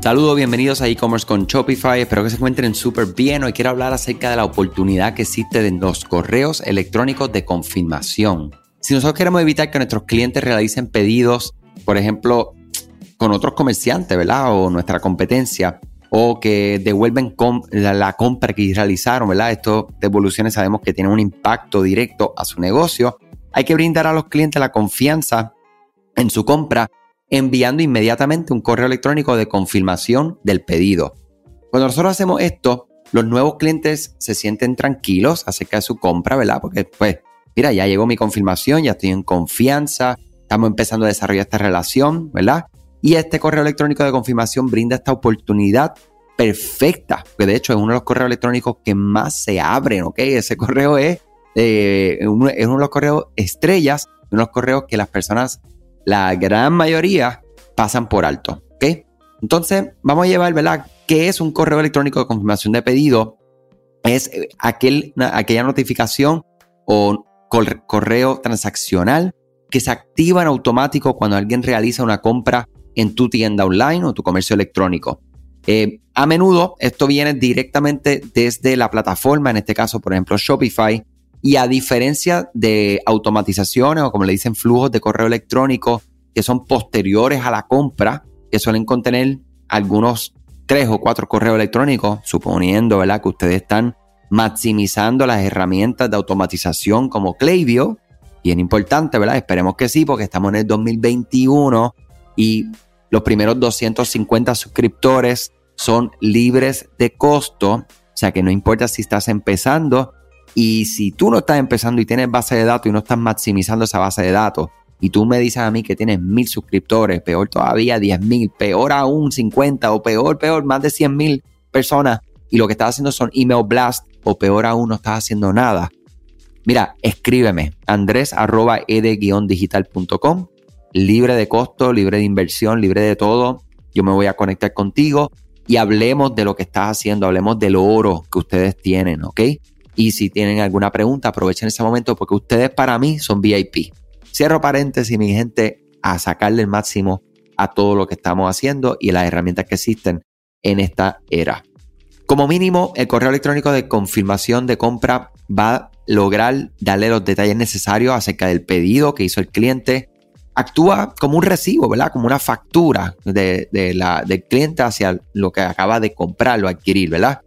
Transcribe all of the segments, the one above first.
Saludos, bienvenidos a e-commerce con Shopify. Espero que se encuentren súper bien. Hoy quiero hablar acerca de la oportunidad que existe en los correos electrónicos de confirmación. Si nosotros queremos evitar que nuestros clientes realicen pedidos, por ejemplo, con otros comerciantes, ¿verdad? O nuestra competencia, o que devuelven la, compra que realizaron, ¿verdad? Estas devoluciones sabemos que tienen un impacto directo a su negocio. Hay que brindar a los clientes la confianza en su compra enviando inmediatamente un correo electrónico de confirmación del pedido. Cuando nosotros hacemos esto, los nuevos clientes se sienten tranquilos acerca de su compra, ¿verdad? Porque pues, mira, ya llegó mi confirmación, ya estoy en confianza, estamos empezando a desarrollar esta relación, ¿verdad? Y este correo electrónico de confirmación brinda esta oportunidad perfecta, que de hecho es uno de los correos electrónicos que más se abren, ¿ok? Ese correo es, eh, uno, es uno de los correos estrellas, uno de los correos que las personas la gran mayoría pasan por alto. Entonces, vamos a llevar, ¿verdad? ¿Qué es un correo electrónico de confirmación de pedido? Es eh, aquel, aquella notificación o correo transaccional que se activa en automático cuando alguien realiza una compra en tu tienda online o tu comercio electrónico. Eh, a menudo esto viene directamente desde la plataforma, en este caso, por ejemplo, Shopify, y a diferencia de automatizaciones o como le dicen flujos de correo electrónico que son posteriores a la compra, que suelen contener algunos tres o cuatro correos electrónicos, suponiendo ¿verdad? que ustedes están maximizando las herramientas de automatización como Klaviyo, bien importante, ¿verdad? Esperemos que sí, porque estamos en el 2021 y los primeros 250 suscriptores son libres de costo, o sea que no importa si estás empezando y si tú no estás empezando y tienes base de datos y no estás maximizando esa base de datos, y tú me dices a mí que tienes mil suscriptores, peor todavía diez mil, peor aún 50 o peor, peor, más de 100 mil personas, y lo que estás haciendo son email blast, o peor aún, no estás haciendo nada. Mira, escríbeme, andrés arroba ed-digital.com, libre de costo, libre de inversión, libre de todo. Yo me voy a conectar contigo y hablemos de lo que estás haciendo, hablemos del oro que ustedes tienen, ¿ok? Y si tienen alguna pregunta, aprovechen ese momento porque ustedes para mí son VIP. Cierro paréntesis, mi gente, a sacarle el máximo a todo lo que estamos haciendo y las herramientas que existen en esta era. Como mínimo, el correo electrónico de confirmación de compra va a lograr darle los detalles necesarios acerca del pedido que hizo el cliente. Actúa como un recibo, ¿verdad? Como una factura de, la, del cliente hacia lo que acaba de comprar o adquirir, ¿verdad?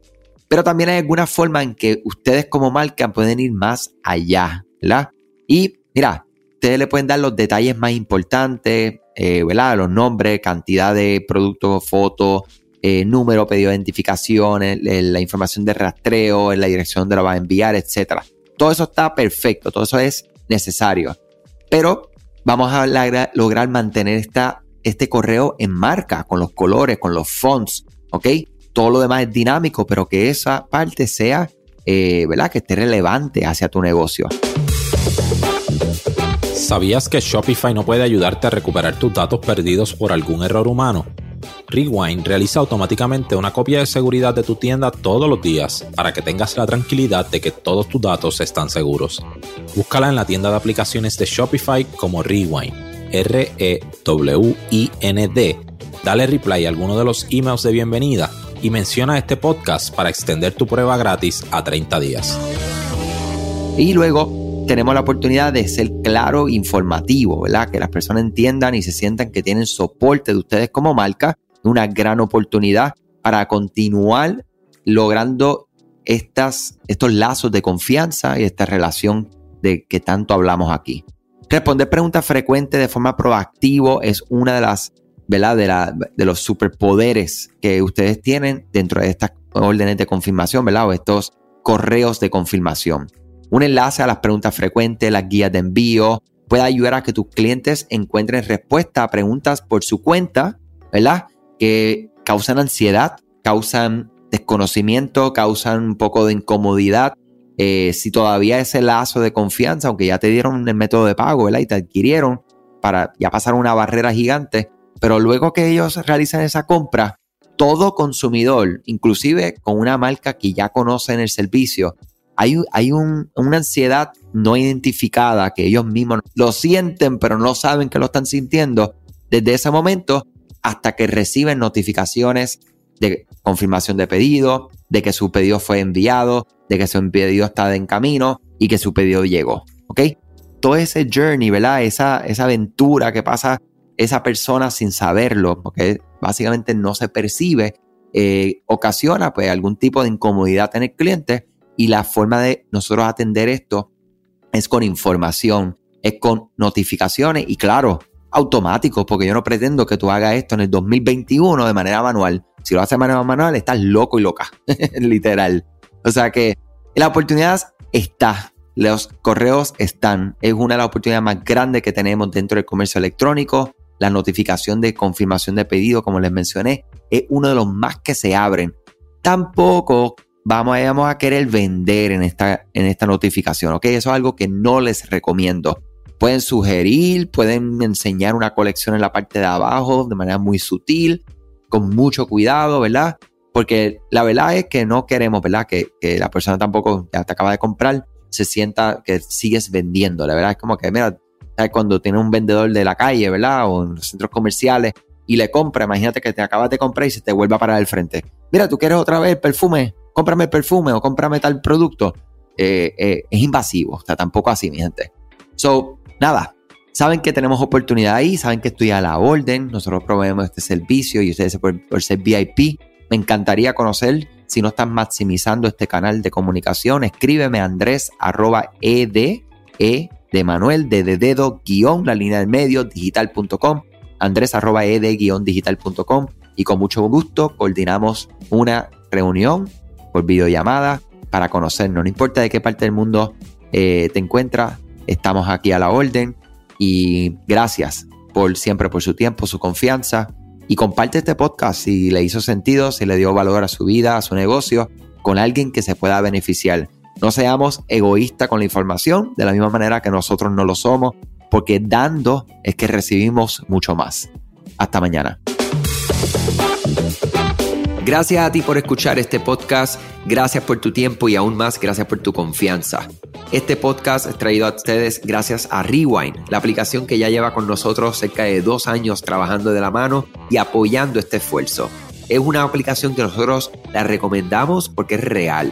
Pero también hay alguna forma en que ustedes como marca pueden ir más allá, ¿verdad? Y mira, ustedes le pueden dar los detalles más importantes, eh, ¿verdad? Los nombres, cantidad de productos, fotos, eh, número, pedido de identificación, la información de rastreo, la dirección donde lo va a enviar, etc. Todo eso está perfecto, todo eso es necesario. Pero vamos a lograr mantener esta, este correo en marca, con los colores, con los fonts, ¿ok? Todo lo demás es dinámico, pero que esa parte sea, eh, ¿verdad? Que esté relevante hacia tu negocio. ¿Sabías que Shopify no puede ayudarte a recuperar tus datos perdidos por algún error humano? Rewind realiza automáticamente una copia de seguridad de tu tienda todos los días para que tengas la tranquilidad de que todos tus datos están seguros. Búscala en la tienda de aplicaciones de Shopify como Rewind, R-E-W-I-N-D. Dale reply a alguno de los emails de bienvenida y menciona este podcast para extender tu prueba gratis a 30 días. Y luego tenemos la oportunidad de ser claro informativo, ¿verdad? Que las personas entiendan y se sientan que tienen soporte de ustedes como marca. Una gran oportunidad para continuar logrando estas, estos lazos de confianza y esta relación de que tanto hablamos aquí. Responder preguntas frecuentes de forma proactiva es una de las ¿verdad? De, la, de los superpoderes que ustedes tienen dentro de estas órdenes de confirmación, ¿verdad? O estos correos de confirmación. Un enlace a las preguntas frecuentes, las guías de envío, puede ayudar a que tus clientes encuentren respuesta a preguntas por su cuenta, ¿verdad? Que causan ansiedad, causan desconocimiento, causan un poco de incomodidad. Eh, si todavía ese lazo de confianza, aunque ya te dieron el método de pago, ¿verdad? Y te adquirieron para ya pasar una barrera gigante, pero luego que ellos realizan esa compra, todo consumidor, inclusive con una marca que ya conocen el servicio, hay, hay una ansiedad no identificada que ellos mismos lo sienten, pero no saben que lo están sintiendo. Desde ese momento, hasta que reciben notificaciones de confirmación de pedido, de que su pedido fue enviado, de que su pedido está en camino y que su pedido llegó. ¿Ok? Todo ese journey, ¿verdad? Esa, esa aventura que pasa esa persona sin saberlo, porque básicamente no se percibe, eh, ocasiona pues algún tipo de incomodidad en el cliente y la forma de nosotros atender esto es con información, es con notificaciones y claro, automáticos, porque yo no pretendo que tú hagas esto en el 2021 de manera manual. Si lo haces de manera manual, estás loco y loca, literal. O sea que la oportunidad está, los correos están, es una de las oportunidades más grandes que tenemos dentro del comercio electrónico. La notificación de confirmación de pedido, como les mencioné, es uno de los más que se abren. Tampoco vamos, vamos a querer vender en esta, en esta notificación, ¿ok? Eso es algo que no les recomiendo. Pueden sugerir, pueden enseñar una colección en la parte de abajo de manera muy sutil, con mucho cuidado, ¿verdad? Porque la verdad es que no queremos, ¿verdad? Que, la persona tampoco ya te acaba de comprar, se sienta que sigues vendiendo. La verdad es como que, mira, cuando tiene un vendedor de la calle, ¿verdad? O en los centros comerciales y le compra, imagínate que te acabas de comprar y se te vuelve a parar al frente. Mira, tú quieres otra vez perfume, cómprame perfume o cómprame tal producto. Eh, eh, es invasivo, o tampoco así, mi gente. So, nada, saben que tenemos oportunidad ahí, saben que estoy a la orden, nosotros proveemos este servicio y ustedes por, ser VIP. Me encantaría conocer si no están maximizando este canal de comunicación. Escríbeme a andrés arroba ed, e de Manuel, de, de dedo, guion, la línea del medio, digital.com andrés arroba ed-digital.com y con mucho gusto coordinamos una reunión por videollamada para conocernos. No importa de qué parte del mundo eh, te encuentras, estamos aquí a la orden y gracias por siempre por su tiempo, su confianza y comparte este podcast si le hizo sentido, si le dio valor a su vida, a su negocio, con alguien que se pueda beneficiar. No seamos egoístas con la información, de la misma manera que nosotros no lo somos porque dando es que recibimos mucho más. Hasta mañana. Gracias a ti por escuchar este podcast, gracias por tu tiempo y aún más gracias por tu confianza. Este podcast es traído a ustedes gracias a Rewind, la aplicación que ya lleva con nosotros cerca de dos años trabajando de la mano y apoyando este esfuerzo. Es una aplicación que nosotros la recomendamos porque es real